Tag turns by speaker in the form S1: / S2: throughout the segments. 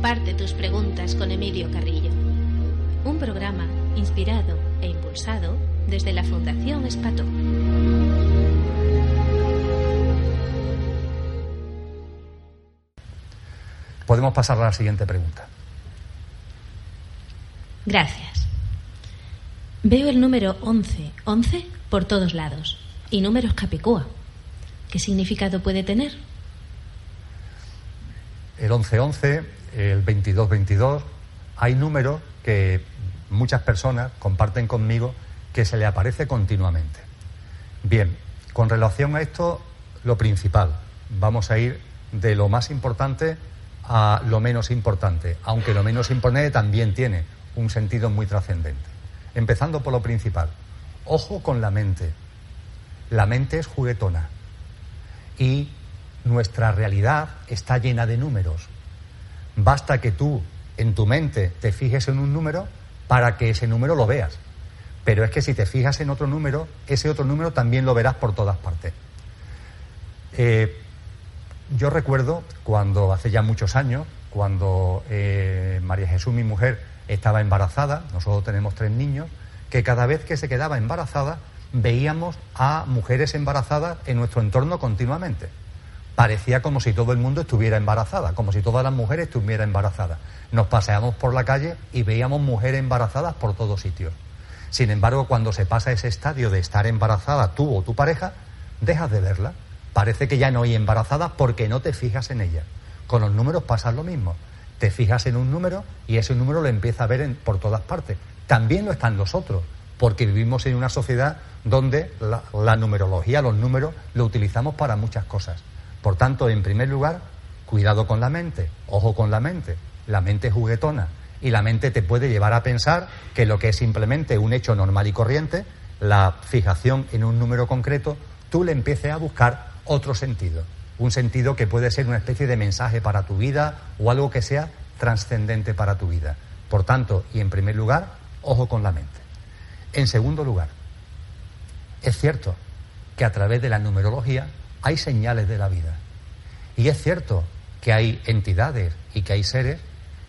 S1: Comparte tus preguntas con Emilio Carrillo. Un programa inspirado e impulsado desde la Fundación Espató.
S2: Podemos pasar a la siguiente pregunta.
S1: Gracias. Veo el número 11, 11 por todos lados y números capicúa. ¿Qué significado puede tener?
S2: El 1111, el 2222, hay números que muchas personas comparten conmigo que se le aparece continuamente. Bien, con relación a esto, lo principal, vamos a ir de lo más importante a lo menos importante, aunque lo menos importante también tiene un sentido muy trascendente. Empezando por lo principal, ojo con la mente. La mente es juguetona y nuestra realidad está llena de números. Basta que tú en tu mente te fijes en un número para que ese número lo veas. Pero es que si te fijas en otro número, ese otro número también lo verás por todas partes. Eh, yo recuerdo cuando hace ya muchos años, cuando eh, María Jesús, mi mujer, estaba embarazada, nosotros tenemos tres niños, que cada vez que se quedaba embarazada veíamos a mujeres embarazadas en nuestro entorno continuamente. Parecía como si todo el mundo estuviera embarazada, como si todas las mujeres estuvieran embarazadas. Nos paseamos por la calle y veíamos mujeres embarazadas por todos sitios. Sin embargo, cuando se pasa ese estadio de estar embarazada tú o tu pareja, dejas de verla. Parece que ya no hay embarazadas porque no te fijas en ella. Con los números pasa lo mismo. Te fijas en un número y ese número lo empieza a ver por todas partes. También lo están los otros, porque vivimos en una sociedad donde la, numerología, los números, lo utilizamos para muchas cosas. Por tanto, en primer lugar, cuidado con la mente, ojo con la mente. La mente es juguetona y la mente te puede llevar a pensar que lo que es simplemente un hecho normal y corriente, la fijación en un número concreto, tú le empieces a buscar otro sentido. Un sentido que puede ser una especie de mensaje para tu vida o algo que sea trascendente para tu vida. Por tanto, y en primer lugar, ojo con la mente. En segundo lugar, es cierto que a través de la numerología hay señales de la vida. Y es cierto que hay entidades y que hay seres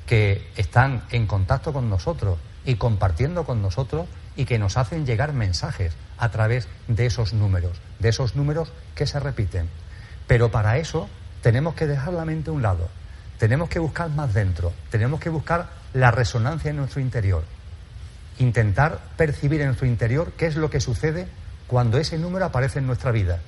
S2: que están en contacto con nosotros y compartiendo con nosotros y que nos hacen llegar mensajes a través de esos números, de esos números que se repiten. Pero para eso tenemos que dejar la mente a un lado, tenemos que buscar más dentro, tenemos que buscar la resonancia en nuestro interior, intentar percibir en nuestro interior qué es lo que sucede cuando ese número aparece en nuestra vida.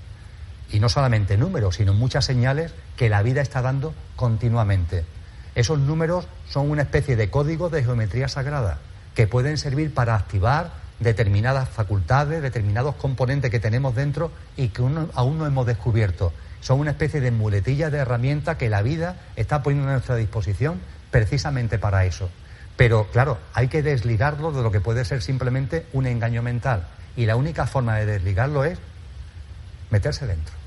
S2: Y no solamente números, sino muchas señales que la vida está dando continuamente. Esos números son una especie de código de geometría sagrada que pueden servir para activar determinadas facultades, determinados componentes que tenemos dentro y que aún no hemos descubierto. Son una especie de muletilla de herramienta que la vida está poniendo a nuestra disposición precisamente para eso. Pero claro, hay que desligarlo de lo que puede ser simplemente un engaño mental. Y la única forma de desligarlo es meterse dentro.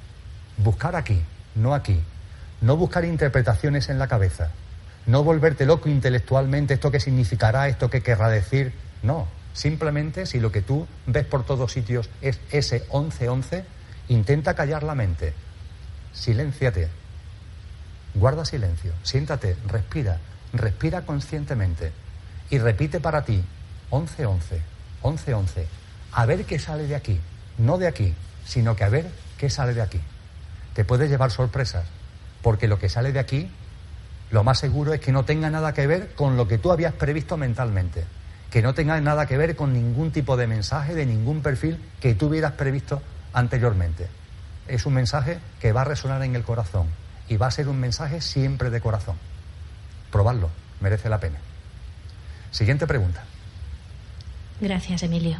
S2: Buscar aquí, no aquí. No buscar interpretaciones en la cabeza. No volverte loco intelectualmente, esto qué significará, esto qué querrá decir. No, simplemente si lo que tú ves por todos sitios es ese 1111, intenta callar la mente. Silénciate. Guarda silencio. Siéntate, respira. Respira conscientemente. Y repite para ti 1111, 1111. A ver qué sale de aquí. No de aquí, sino que a ver qué sale de aquí. Te puede llevar sorpresas, porque lo que sale de aquí lo más seguro es que no tenga nada que ver con lo que tú habías previsto mentalmente, que no tenga nada que ver con ningún tipo de mensaje, de ningún perfil que tú hubieras previsto anteriormente. Es un mensaje que va a resonar en el corazón y va a ser un mensaje siempre de corazón. Probarlo, merece la pena. Siguiente pregunta.
S1: Gracias, Emilio.